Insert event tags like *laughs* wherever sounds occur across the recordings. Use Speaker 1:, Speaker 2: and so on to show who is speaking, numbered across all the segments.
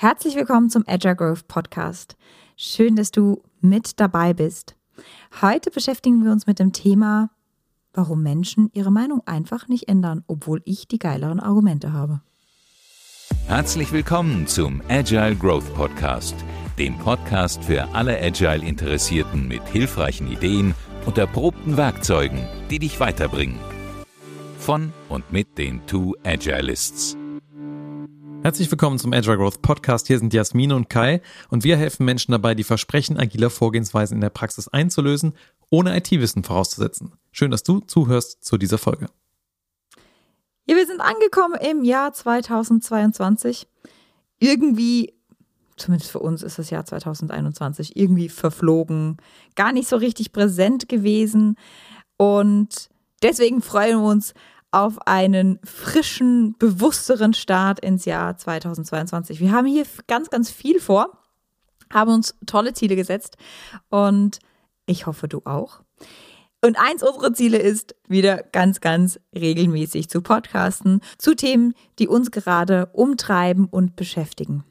Speaker 1: Herzlich willkommen zum Agile Growth Podcast. Schön, dass du mit dabei bist. Heute beschäftigen wir uns mit dem Thema, warum Menschen ihre Meinung einfach nicht ändern, obwohl ich die geileren Argumente habe.
Speaker 2: Herzlich willkommen zum Agile Growth Podcast, dem Podcast für alle Agile Interessierten mit hilfreichen Ideen und erprobten Werkzeugen, die dich weiterbringen. Von und mit den Two Agilists.
Speaker 3: Herzlich willkommen zum Agile Growth Podcast. Hier sind Jasmine und Kai und wir helfen Menschen dabei, die Versprechen agiler Vorgehensweisen in der Praxis einzulösen, ohne IT-Wissen vorauszusetzen. Schön, dass du zuhörst zu dieser Folge.
Speaker 1: Ja, wir sind angekommen im Jahr 2022. Irgendwie, zumindest für uns ist das Jahr 2021, irgendwie verflogen, gar nicht so richtig präsent gewesen. Und deswegen freuen wir uns auf einen frischen, bewussteren Start ins Jahr 2022. Wir haben hier ganz, ganz viel vor, haben uns tolle Ziele gesetzt und ich hoffe, du auch. Und eins unserer Ziele ist, wieder ganz, ganz regelmäßig zu podcasten zu Themen, die uns gerade umtreiben und beschäftigen.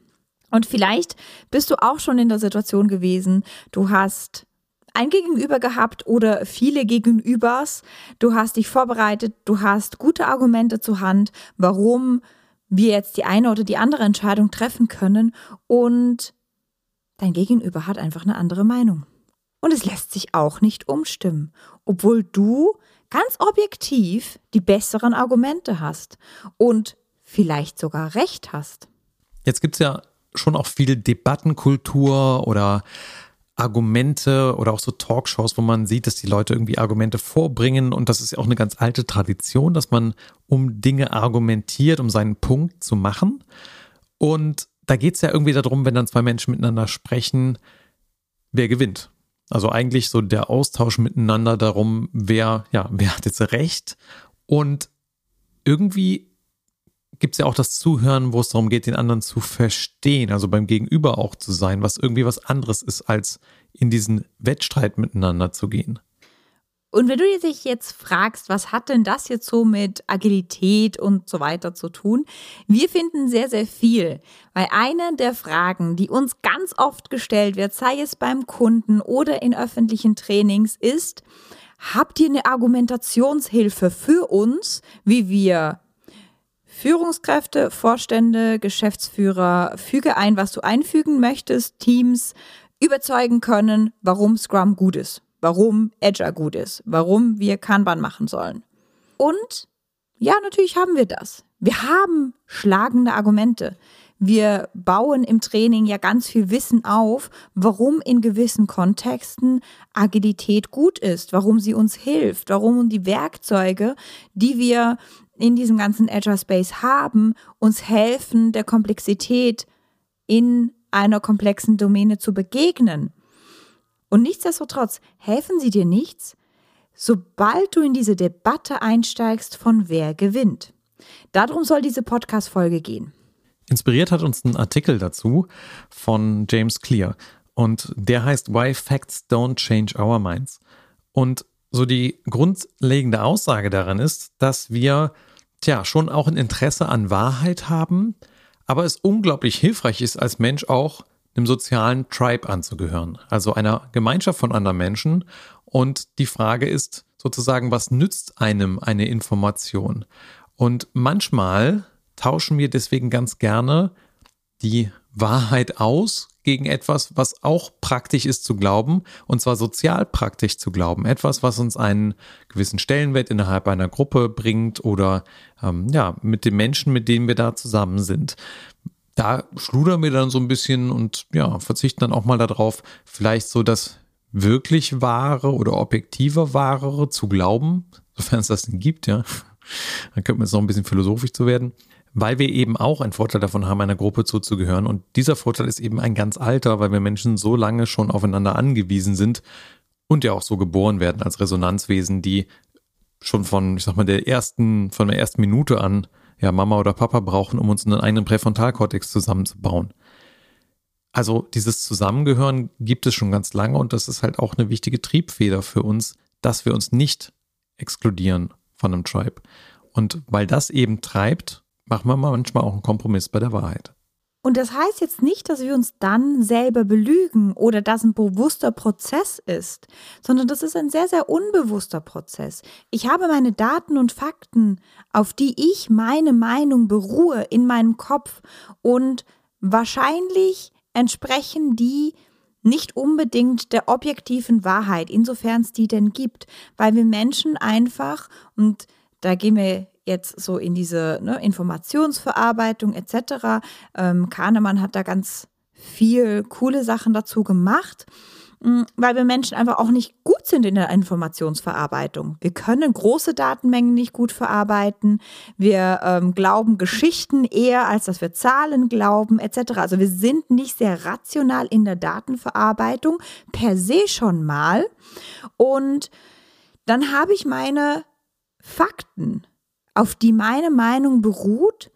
Speaker 1: Und vielleicht bist du auch schon in der Situation gewesen, du hast ein Gegenüber gehabt oder viele Gegenübers. Du hast dich vorbereitet, du hast gute Argumente zur Hand, warum wir jetzt die eine oder die andere Entscheidung treffen können und dein Gegenüber hat einfach eine andere Meinung. Und es lässt sich auch nicht umstimmen, obwohl du ganz objektiv die besseren Argumente hast und vielleicht sogar recht hast.
Speaker 3: Jetzt gibt es ja schon auch viel Debattenkultur oder Argumente oder auch so Talkshows, wo man sieht, dass die Leute irgendwie Argumente vorbringen. Und das ist ja auch eine ganz alte Tradition, dass man um Dinge argumentiert, um seinen Punkt zu machen. Und da geht es ja irgendwie darum, wenn dann zwei Menschen miteinander sprechen, wer gewinnt. Also eigentlich so der Austausch miteinander darum, wer, ja, wer hat jetzt recht. Und irgendwie gibt es ja auch das Zuhören, wo es darum geht, den anderen zu verstehen, also beim Gegenüber auch zu sein, was irgendwie was anderes ist, als in diesen Wettstreit miteinander zu gehen.
Speaker 1: Und wenn du dich jetzt fragst, was hat denn das jetzt so mit Agilität und so weiter zu tun? Wir finden sehr, sehr viel, weil eine der Fragen, die uns ganz oft gestellt wird, sei es beim Kunden oder in öffentlichen Trainings, ist, habt ihr eine Argumentationshilfe für uns, wie wir Führungskräfte, Vorstände, Geschäftsführer, füge ein, was du einfügen möchtest, Teams überzeugen können, warum Scrum gut ist, warum Agile gut ist, warum wir Kanban machen sollen. Und ja, natürlich haben wir das. Wir haben schlagende Argumente. Wir bauen im Training ja ganz viel Wissen auf, warum in gewissen Kontexten Agilität gut ist, warum sie uns hilft, warum die Werkzeuge, die wir in diesem ganzen Agile Space haben, uns helfen, der Komplexität in einer komplexen Domäne zu begegnen. Und nichtsdestotrotz helfen sie dir nichts, sobald du in diese Debatte einsteigst, von wer gewinnt. Darum soll diese Podcast-Folge gehen.
Speaker 3: Inspiriert hat uns ein Artikel dazu von James Clear und der heißt Why Facts Don't Change Our Minds. Und so die grundlegende Aussage daran ist, dass wir tja, schon auch ein Interesse an Wahrheit haben, aber es unglaublich hilfreich ist, als Mensch auch einem sozialen Tribe anzugehören, also einer Gemeinschaft von anderen Menschen. Und die Frage ist sozusagen, was nützt einem eine Information? Und manchmal tauschen wir deswegen ganz gerne die Wahrheit aus gegen etwas, was auch praktisch ist zu glauben, und zwar sozial praktisch zu glauben. Etwas, was uns einen gewissen Stellenwert innerhalb einer Gruppe bringt oder ähm, ja, mit den Menschen, mit denen wir da zusammen sind. Da schludern wir dann so ein bisschen und ja, verzichten dann auch mal darauf, vielleicht so das wirklich wahre oder objektive Wahre zu glauben, sofern es das denn gibt, ja. Dann könnte man jetzt noch ein bisschen philosophisch zu werden weil wir eben auch einen Vorteil davon haben, einer Gruppe zuzugehören. Und dieser Vorteil ist eben ein ganz alter, weil wir Menschen so lange schon aufeinander angewiesen sind und ja auch so geboren werden als Resonanzwesen, die schon von, ich sag mal, der ersten, von der ersten Minute an ja Mama oder Papa brauchen, um uns einen eigenen Präfrontalkortex zusammenzubauen. Also dieses Zusammengehören gibt es schon ganz lange und das ist halt auch eine wichtige Triebfeder für uns, dass wir uns nicht exkludieren von einem Tribe. Und weil das eben treibt, machen wir manchmal auch einen Kompromiss bei der Wahrheit.
Speaker 1: Und das heißt jetzt nicht, dass wir uns dann selber belügen oder dass ein bewusster Prozess ist, sondern das ist ein sehr, sehr unbewusster Prozess. Ich habe meine Daten und Fakten, auf die ich meine Meinung beruhe in meinem Kopf und wahrscheinlich entsprechen die nicht unbedingt der objektiven Wahrheit, insofern es die denn gibt, weil wir Menschen einfach, und da gehen wir jetzt so in diese ne, Informationsverarbeitung etc. Ähm, Kahnemann hat da ganz viel coole Sachen dazu gemacht, mm, weil wir Menschen einfach auch nicht gut sind in der Informationsverarbeitung. Wir können große Datenmengen nicht gut verarbeiten. Wir ähm, glauben Geschichten eher, als dass wir Zahlen glauben etc. Also wir sind nicht sehr rational in der Datenverarbeitung per se schon mal. Und dann habe ich meine Fakten auf die meine Meinung beruht,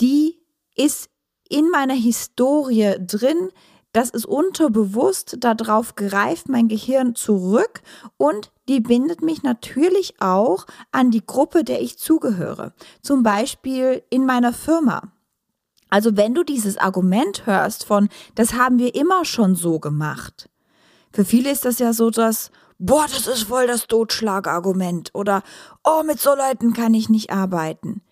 Speaker 1: die ist in meiner Historie drin, das ist unterbewusst, darauf greift mein Gehirn zurück und die bindet mich natürlich auch an die Gruppe, der ich zugehöre. Zum Beispiel in meiner Firma. Also wenn du dieses Argument hörst von, das haben wir immer schon so gemacht. Für viele ist das ja so, dass, boah, das ist voll das Totschlagargument oder oh, mit so Leuten kann ich nicht arbeiten.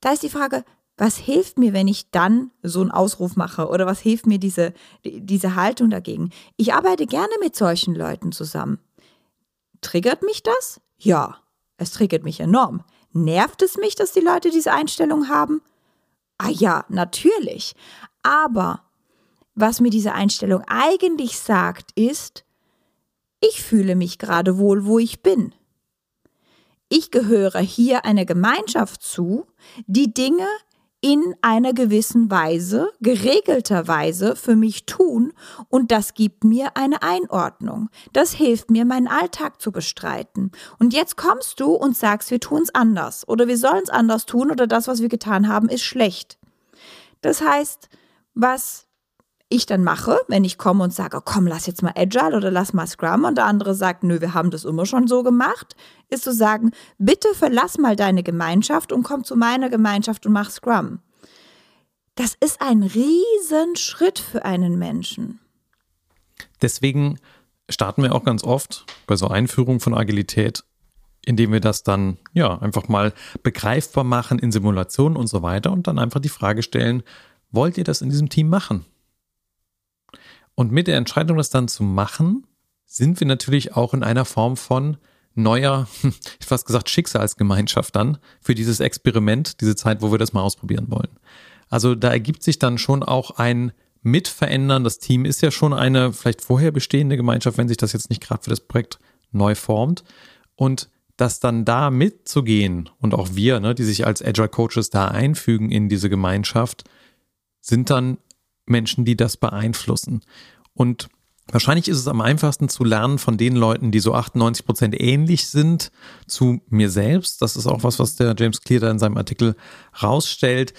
Speaker 1: Da ist die Frage, was hilft mir, wenn ich dann so einen Ausruf mache oder was hilft mir diese, diese Haltung dagegen? Ich arbeite gerne mit solchen Leuten zusammen. Triggert mich das? Ja, es triggert mich enorm. Nervt es mich, dass die Leute diese Einstellung haben? Ah ja, natürlich. Aber was mir diese Einstellung eigentlich sagt, ist, ich fühle mich gerade wohl, wo ich bin. Ich gehöre hier einer Gemeinschaft zu, die Dinge in einer gewissen Weise, geregelter Weise für mich tun und das gibt mir eine Einordnung. Das hilft mir, meinen Alltag zu bestreiten. Und jetzt kommst du und sagst, wir tun es anders oder wir sollen es anders tun oder das, was wir getan haben, ist schlecht. Das heißt, was ich dann mache, wenn ich komme und sage, komm, lass jetzt mal Agile oder lass mal Scrum und der andere sagt, nö, wir haben das immer schon so gemacht, ist zu sagen, bitte verlass mal deine Gemeinschaft und komm zu meiner Gemeinschaft und mach Scrum. Das ist ein Riesenschritt für einen Menschen.
Speaker 3: Deswegen starten wir auch ganz oft bei so Einführungen von Agilität, indem wir das dann ja einfach mal begreifbar machen in Simulationen und so weiter und dann einfach die Frage stellen, wollt ihr das in diesem Team machen? Und mit der Entscheidung, das dann zu machen, sind wir natürlich auch in einer Form von neuer, *laughs* ich fast gesagt, Schicksalsgemeinschaft dann für dieses Experiment, diese Zeit, wo wir das mal ausprobieren wollen. Also da ergibt sich dann schon auch ein Mitverändern. Das Team ist ja schon eine vielleicht vorher bestehende Gemeinschaft, wenn sich das jetzt nicht gerade für das Projekt neu formt. Und das dann da mitzugehen und auch wir, ne, die sich als Agile Coaches da einfügen in diese Gemeinschaft, sind dann Menschen, die das beeinflussen. Und wahrscheinlich ist es am einfachsten zu lernen von den Leuten, die so 98 Prozent ähnlich sind zu mir selbst. Das ist auch was, was der James Clear da in seinem Artikel rausstellt.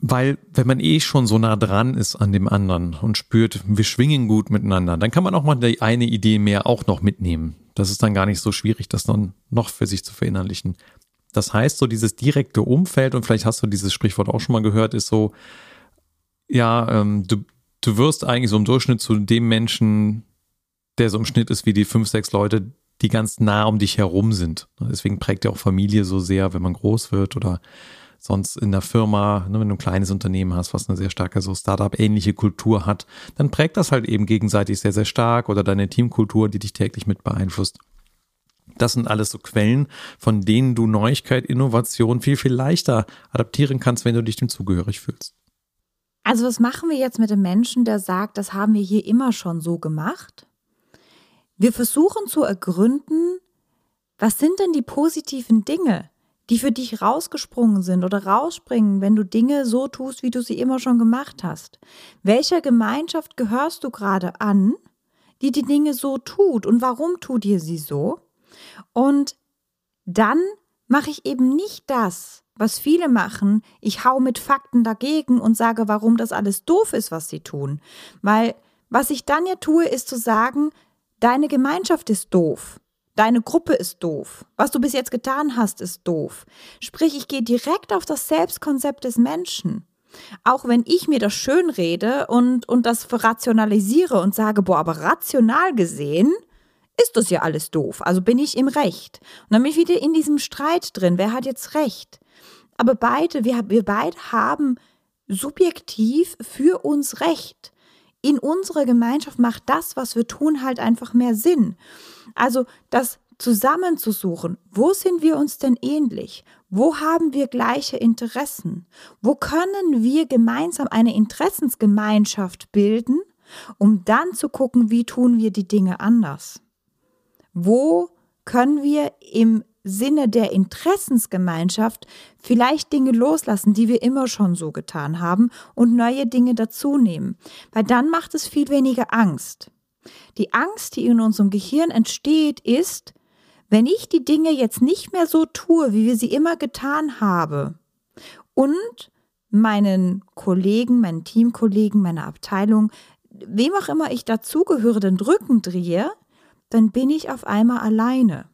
Speaker 3: Weil, wenn man eh schon so nah dran ist an dem anderen und spürt, wir schwingen gut miteinander, dann kann man auch mal die eine Idee mehr auch noch mitnehmen. Das ist dann gar nicht so schwierig, das dann noch für sich zu verinnerlichen. Das heißt, so dieses direkte Umfeld, und vielleicht hast du dieses Sprichwort auch schon mal gehört, ist so, ja, ähm, du, du wirst eigentlich so im Durchschnitt zu dem Menschen, der so im Schnitt ist wie die fünf, sechs Leute, die ganz nah um dich herum sind. Deswegen prägt ja auch Familie so sehr, wenn man groß wird oder sonst in der Firma, ne, wenn du ein kleines Unternehmen hast, was eine sehr starke so Startup-ähnliche Kultur hat, dann prägt das halt eben gegenseitig sehr, sehr stark oder deine Teamkultur, die dich täglich mit beeinflusst. Das sind alles so Quellen, von denen du Neuigkeit, Innovation viel, viel leichter adaptieren kannst, wenn du dich dem zugehörig fühlst.
Speaker 1: Also was machen wir jetzt mit dem Menschen, der sagt, das haben wir hier immer schon so gemacht? Wir versuchen zu ergründen, was sind denn die positiven Dinge, die für dich rausgesprungen sind oder rausspringen, wenn du Dinge so tust, wie du sie immer schon gemacht hast? Welcher Gemeinschaft gehörst du gerade an, die die Dinge so tut und warum tut ihr sie so? Und dann mache ich eben nicht das, was viele machen, ich hau mit Fakten dagegen und sage, warum das alles doof ist, was sie tun. Weil was ich dann ja tue, ist zu sagen, deine Gemeinschaft ist doof. Deine Gruppe ist doof. Was du bis jetzt getan hast, ist doof. Sprich, ich gehe direkt auf das Selbstkonzept des Menschen. Auch wenn ich mir das schön rede und, und das rationalisiere und sage, boah, aber rational gesehen ist das ja alles doof. Also bin ich im Recht. Und dann bin ich wieder in diesem Streit drin. Wer hat jetzt Recht? Aber beide, wir, wir beide haben subjektiv für uns Recht. In unserer Gemeinschaft macht das, was wir tun, halt einfach mehr Sinn. Also das zusammenzusuchen, wo sind wir uns denn ähnlich? Wo haben wir gleiche Interessen? Wo können wir gemeinsam eine Interessensgemeinschaft bilden, um dann zu gucken, wie tun wir die Dinge anders? Wo können wir im Sinne der Interessensgemeinschaft vielleicht Dinge loslassen, die wir immer schon so getan haben und neue Dinge dazunehmen. Weil dann macht es viel weniger Angst. Die Angst, die in unserem Gehirn entsteht, ist, wenn ich die Dinge jetzt nicht mehr so tue, wie wir sie immer getan haben und meinen Kollegen, meinen Teamkollegen, meiner Abteilung, wem auch immer ich dazugehöre, den Rücken drehe, dann bin ich auf einmal alleine.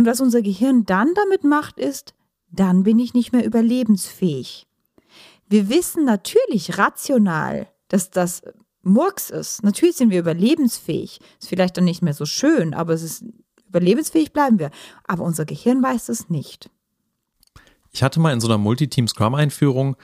Speaker 1: Und was unser Gehirn dann damit macht, ist, dann bin ich nicht mehr überlebensfähig. Wir wissen natürlich rational, dass das Murks ist. Natürlich sind wir überlebensfähig. Ist vielleicht dann nicht mehr so schön, aber es ist überlebensfähig bleiben wir. Aber unser Gehirn weiß es nicht.
Speaker 3: Ich hatte mal in so einer Multiteam-Scrum-Einführung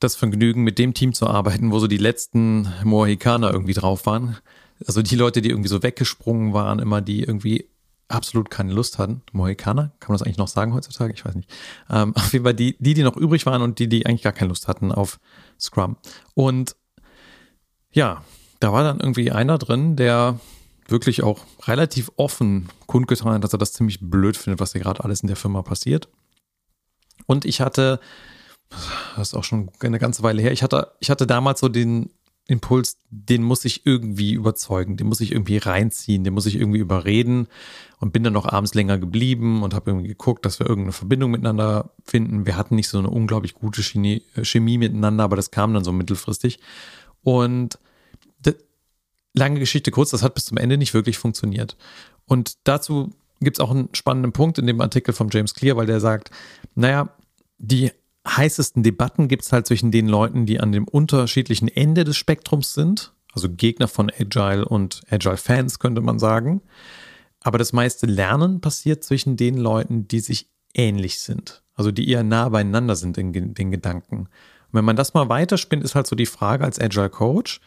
Speaker 3: das Vergnügen, mit dem Team zu arbeiten, wo so die letzten Mohikaner irgendwie drauf waren. Also die Leute, die irgendwie so weggesprungen waren, immer die irgendwie absolut keine Lust hatten. Mohikaner, kann man das eigentlich noch sagen heutzutage? Ich weiß nicht. Ähm, *laughs* auf jeden Fall die, die, die noch übrig waren und die, die eigentlich gar keine Lust hatten auf Scrum. Und ja, da war dann irgendwie einer drin, der wirklich auch relativ offen kundgetan hat, dass er das ziemlich blöd findet, was hier gerade alles in der Firma passiert. Und ich hatte, das ist auch schon eine ganze Weile her, ich hatte, ich hatte damals so den Impuls, den muss ich irgendwie überzeugen, den muss ich irgendwie reinziehen, den muss ich irgendwie überreden und bin dann noch abends länger geblieben und habe irgendwie geguckt, dass wir irgendeine Verbindung miteinander finden. Wir hatten nicht so eine unglaublich gute Chemie, Chemie miteinander, aber das kam dann so mittelfristig. Und lange Geschichte kurz, das hat bis zum Ende nicht wirklich funktioniert. Und dazu gibt es auch einen spannenden Punkt in dem Artikel von James Clear, weil der sagt, naja, die heißesten Debatten gibt es halt zwischen den Leuten, die an dem unterschiedlichen Ende des Spektrums sind, also Gegner von Agile und Agile-Fans könnte man sagen. Aber das meiste Lernen passiert zwischen den Leuten, die sich ähnlich sind, also die eher nah beieinander sind in den Gedanken. Und wenn man das mal weiterspinnt, ist halt so die Frage als Agile Coach,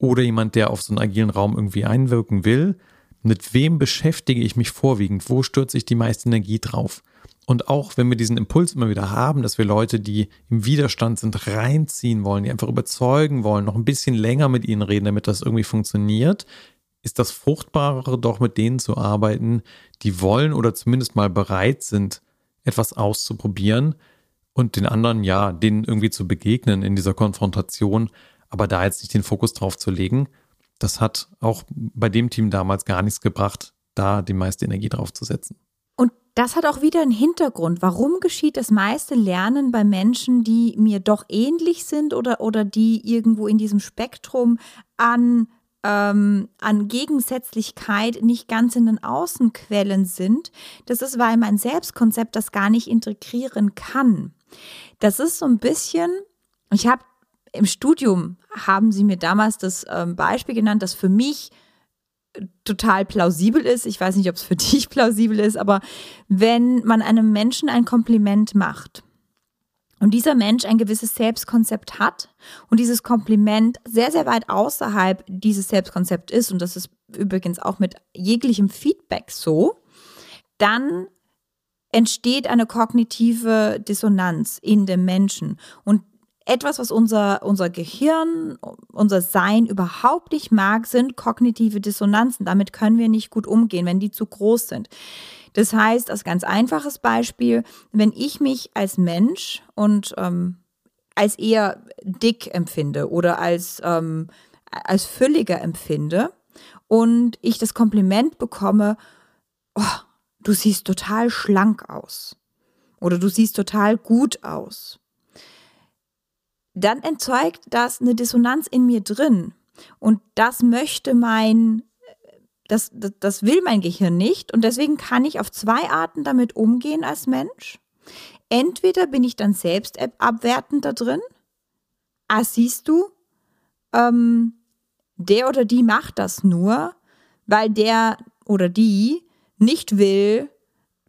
Speaker 3: oder jemand, der auf so einen agilen Raum irgendwie einwirken will, mit wem beschäftige ich mich vorwiegend? Wo stürze ich die meiste Energie drauf? Und auch wenn wir diesen Impuls immer wieder haben, dass wir Leute, die im Widerstand sind, reinziehen wollen, die einfach überzeugen wollen, noch ein bisschen länger mit ihnen reden, damit das irgendwie funktioniert, ist das Fruchtbarere doch mit denen zu arbeiten, die wollen oder zumindest mal bereit sind, etwas auszuprobieren und den anderen, ja, denen irgendwie zu begegnen in dieser Konfrontation, aber da jetzt nicht den Fokus drauf zu legen, das hat auch bei dem Team damals gar nichts gebracht, da die meiste Energie drauf zu setzen.
Speaker 1: Das hat auch wieder einen Hintergrund. Warum geschieht das meiste Lernen bei Menschen, die mir doch ähnlich sind oder, oder die irgendwo in diesem Spektrum an, ähm, an Gegensätzlichkeit nicht ganz in den Außenquellen sind? Das ist, weil mein Selbstkonzept das gar nicht integrieren kann. Das ist so ein bisschen, ich habe im Studium haben sie mir damals das ähm, Beispiel genannt, das für mich total plausibel ist. Ich weiß nicht, ob es für *laughs* dich plausibel ist, aber wenn man einem Menschen ein Kompliment macht und dieser Mensch ein gewisses Selbstkonzept hat und dieses Kompliment sehr, sehr weit außerhalb dieses Selbstkonzept ist, und das ist übrigens auch mit jeglichem Feedback so, dann entsteht eine kognitive Dissonanz in dem Menschen. Und etwas, was unser, unser Gehirn, unser Sein überhaupt nicht mag, sind kognitive Dissonanzen. Damit können wir nicht gut umgehen, wenn die zu groß sind. Das heißt, als ganz einfaches Beispiel, wenn ich mich als Mensch und ähm, als eher dick empfinde oder als, ähm, als fülliger empfinde und ich das Kompliment bekomme, oh, du siehst total schlank aus oder du siehst total gut aus dann erzeugt das eine Dissonanz in mir drin. Und das möchte mein, das, das, das will mein Gehirn nicht. Und deswegen kann ich auf zwei Arten damit umgehen als Mensch. Entweder bin ich dann selbst abwertend da drin ah, siehst du, ähm, der oder die macht das nur, weil der oder die nicht will,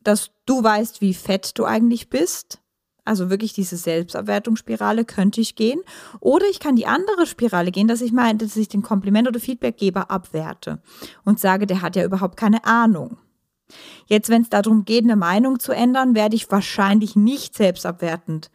Speaker 1: dass du weißt, wie fett du eigentlich bist. Also wirklich diese Selbstabwertungsspirale könnte ich gehen. Oder ich kann die andere Spirale gehen, dass ich meine, dass ich den Kompliment- oder Feedbackgeber abwerte und sage, der hat ja überhaupt keine Ahnung. Jetzt, wenn es darum geht, eine Meinung zu ändern, werde ich wahrscheinlich nicht selbstabwertend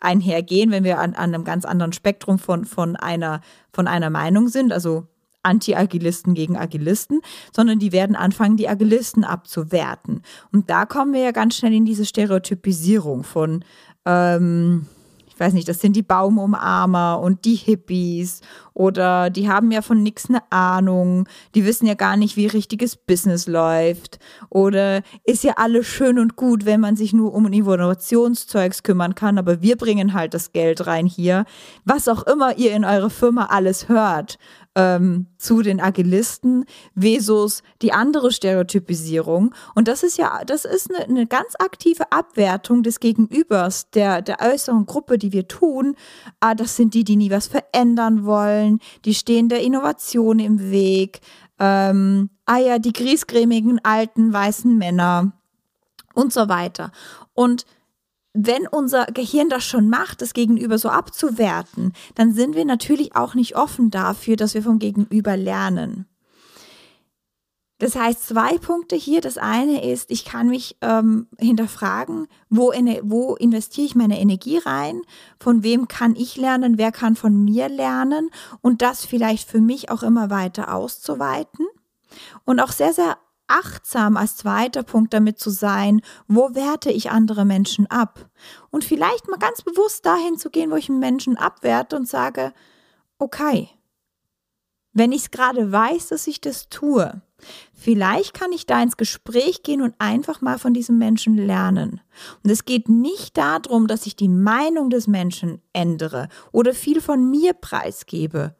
Speaker 1: einhergehen, wenn wir an, an einem ganz anderen Spektrum von, von, einer, von einer Meinung sind, also Anti-Agilisten gegen Agilisten, sondern die werden anfangen, die Agilisten abzuwerten. Und da kommen wir ja ganz schnell in diese Stereotypisierung von ähm, ich weiß nicht, das sind die Baumumarmer und die Hippies oder die haben ja von nichts eine Ahnung, die wissen ja gar nicht, wie richtiges Business läuft oder ist ja alles schön und gut, wenn man sich nur um Innovationszeugs kümmern kann, aber wir bringen halt das Geld rein hier, was auch immer ihr in eurer Firma alles hört ähm, zu den Agilisten versus die andere Stereotypisierung. Und das ist ja, das ist eine, eine ganz aktive Abwertung des Gegenübers, der, der äußeren Gruppe, die wir tun. Ah, das sind die, die nie was verändern wollen, die stehen der Innovation im Weg. Ähm, ah ja, die griesgrämigen alten weißen Männer und so weiter. Und wenn unser Gehirn das schon macht, das Gegenüber so abzuwerten, dann sind wir natürlich auch nicht offen dafür, dass wir vom Gegenüber lernen. Das heißt, zwei Punkte hier. Das eine ist, ich kann mich ähm, hinterfragen, wo, wo investiere ich meine Energie rein, von wem kann ich lernen, wer kann von mir lernen und das vielleicht für mich auch immer weiter auszuweiten. Und auch sehr, sehr achtsam als zweiter Punkt damit zu sein, wo werte ich andere Menschen ab? Und vielleicht mal ganz bewusst dahin zu gehen, wo ich einen Menschen abwerte und sage, okay, wenn ich es gerade weiß, dass ich das tue, vielleicht kann ich da ins Gespräch gehen und einfach mal von diesem Menschen lernen. Und es geht nicht darum, dass ich die Meinung des Menschen ändere oder viel von mir preisgebe,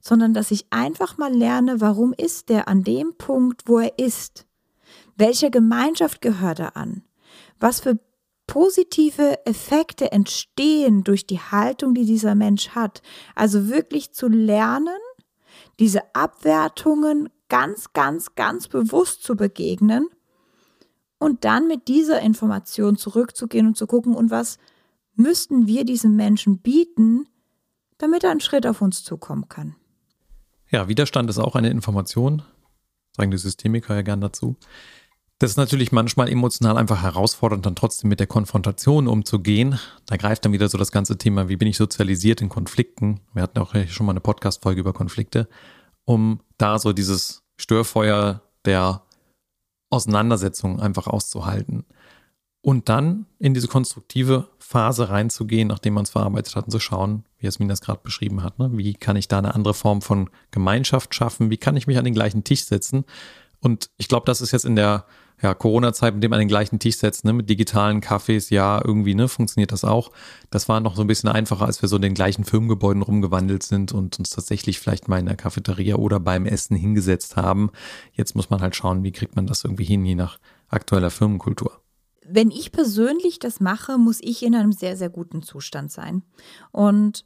Speaker 1: sondern dass ich einfach mal lerne, warum ist der an dem Punkt, wo er ist? Welcher Gemeinschaft gehört er an? Was für positive Effekte entstehen durch die Haltung, die dieser Mensch hat? Also wirklich zu lernen, diese Abwertungen ganz, ganz, ganz bewusst zu begegnen und dann mit dieser Information zurückzugehen und zu gucken, und was müssten wir diesem Menschen bieten, damit er einen Schritt auf uns zukommen kann.
Speaker 3: Ja, Widerstand ist auch eine Information, sagen die Systemiker ja gern dazu. Das ist natürlich manchmal emotional einfach herausfordernd, dann trotzdem mit der Konfrontation umzugehen. Da greift dann wieder so das ganze Thema, wie bin ich sozialisiert in Konflikten. Wir hatten auch schon mal eine Podcast-Folge über Konflikte, um da so dieses Störfeuer der Auseinandersetzung einfach auszuhalten und dann in diese konstruktive Phase reinzugehen, nachdem man es verarbeitet hat und zu schauen, wie Jasmin das gerade beschrieben hat. Ne? Wie kann ich da eine andere Form von Gemeinschaft schaffen? Wie kann ich mich an den gleichen Tisch setzen? Und ich glaube, das ist jetzt in der ja, Corona-Zeit, mit dem an den gleichen Tisch setzen, ne, mit digitalen Cafés, ja, irgendwie, ne, funktioniert das auch. Das war noch so ein bisschen einfacher, als wir so in den gleichen Firmengebäuden rumgewandelt sind und uns tatsächlich vielleicht mal in der Cafeteria oder beim Essen hingesetzt haben. Jetzt muss man halt schauen, wie kriegt man das irgendwie hin, je nach aktueller Firmenkultur
Speaker 1: wenn ich persönlich das mache, muss ich in einem sehr, sehr guten Zustand sein. Und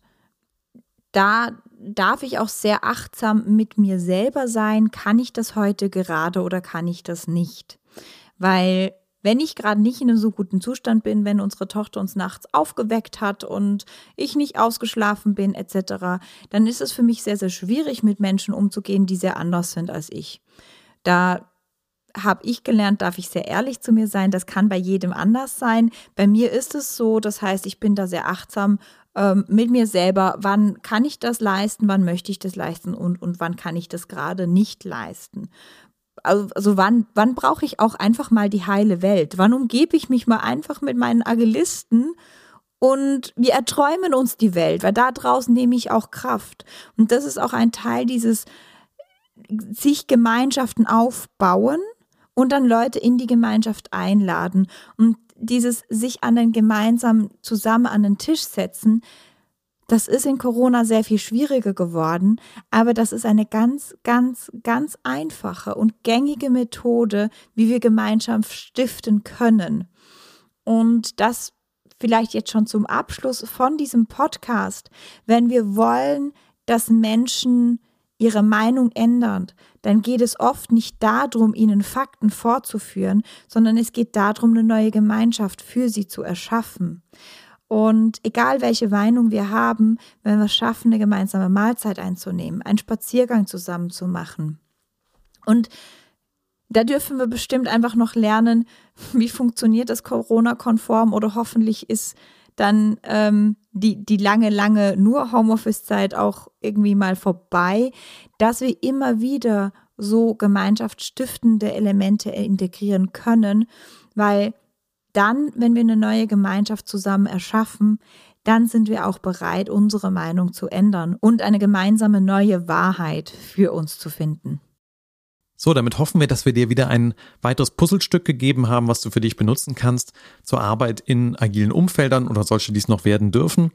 Speaker 1: da darf ich auch sehr achtsam mit mir selber sein. Kann ich das heute gerade oder kann ich das nicht? Weil wenn ich gerade nicht in einem so guten Zustand bin, wenn unsere Tochter uns nachts aufgeweckt hat und ich nicht ausgeschlafen bin etc., dann ist es für mich sehr, sehr schwierig, mit Menschen umzugehen, die sehr anders sind als ich. Da habe ich gelernt, darf ich sehr ehrlich zu mir sein. Das kann bei jedem anders sein. Bei mir ist es so, das heißt, ich bin da sehr achtsam ähm, mit mir selber. Wann kann ich das leisten? Wann möchte ich das leisten? Und, und wann kann ich das gerade nicht leisten? Also, also wann, wann brauche ich auch einfach mal die heile Welt? Wann umgebe ich mich mal einfach mit meinen Agilisten? Und wir erträumen uns die Welt, weil da draußen nehme ich auch Kraft. Und das ist auch ein Teil dieses sich Gemeinschaften aufbauen und dann Leute in die Gemeinschaft einladen und dieses sich an den gemeinsam zusammen an den Tisch setzen, das ist in Corona sehr viel schwieriger geworden, aber das ist eine ganz, ganz, ganz einfache und gängige Methode, wie wir Gemeinschaft stiften können. Und das vielleicht jetzt schon zum Abschluss von diesem Podcast, wenn wir wollen, dass Menschen ihre Meinung ändern, dann geht es oft nicht darum, ihnen Fakten vorzuführen, sondern es geht darum, eine neue Gemeinschaft für sie zu erschaffen. Und egal welche Meinung wir haben, wenn wir es schaffen, eine gemeinsame Mahlzeit einzunehmen, einen Spaziergang zusammen zu machen. Und da dürfen wir bestimmt einfach noch lernen, *laughs* wie funktioniert das Corona-konform oder hoffentlich ist dann ähm, die, die lange, lange nur Homeoffice-Zeit auch irgendwie mal vorbei, dass wir immer wieder so gemeinschaftsstiftende Elemente integrieren können, weil dann, wenn wir eine neue Gemeinschaft zusammen erschaffen, dann sind wir auch bereit, unsere Meinung zu ändern und eine gemeinsame neue Wahrheit für uns zu finden.
Speaker 3: So, damit hoffen wir, dass wir dir wieder ein weiteres Puzzlestück gegeben haben, was du für dich benutzen kannst zur Arbeit in agilen Umfeldern oder solche, die es noch werden dürfen.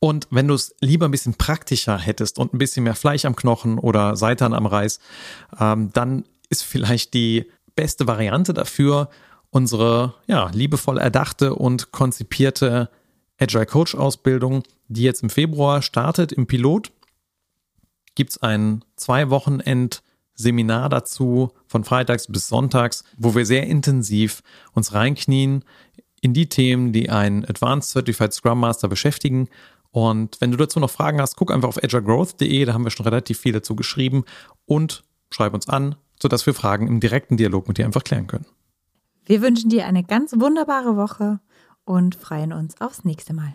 Speaker 3: Und wenn du es lieber ein bisschen praktischer hättest und ein bisschen mehr Fleisch am Knochen oder Seitan am Reis, ähm, dann ist vielleicht die beste Variante dafür unsere ja, liebevoll erdachte und konzipierte Agile Coach Ausbildung, die jetzt im Februar startet im Pilot. Gibt es ein zwei Wochenend Seminar dazu von freitags bis sonntags, wo wir sehr intensiv uns reinknien in die Themen, die einen Advanced Certified Scrum Master beschäftigen. Und wenn du dazu noch Fragen hast, guck einfach auf agilegrowth.de, da haben wir schon relativ viel dazu geschrieben und schreib uns an, sodass wir Fragen im direkten Dialog mit dir einfach klären können.
Speaker 1: Wir wünschen dir eine ganz wunderbare Woche und freuen uns aufs nächste Mal.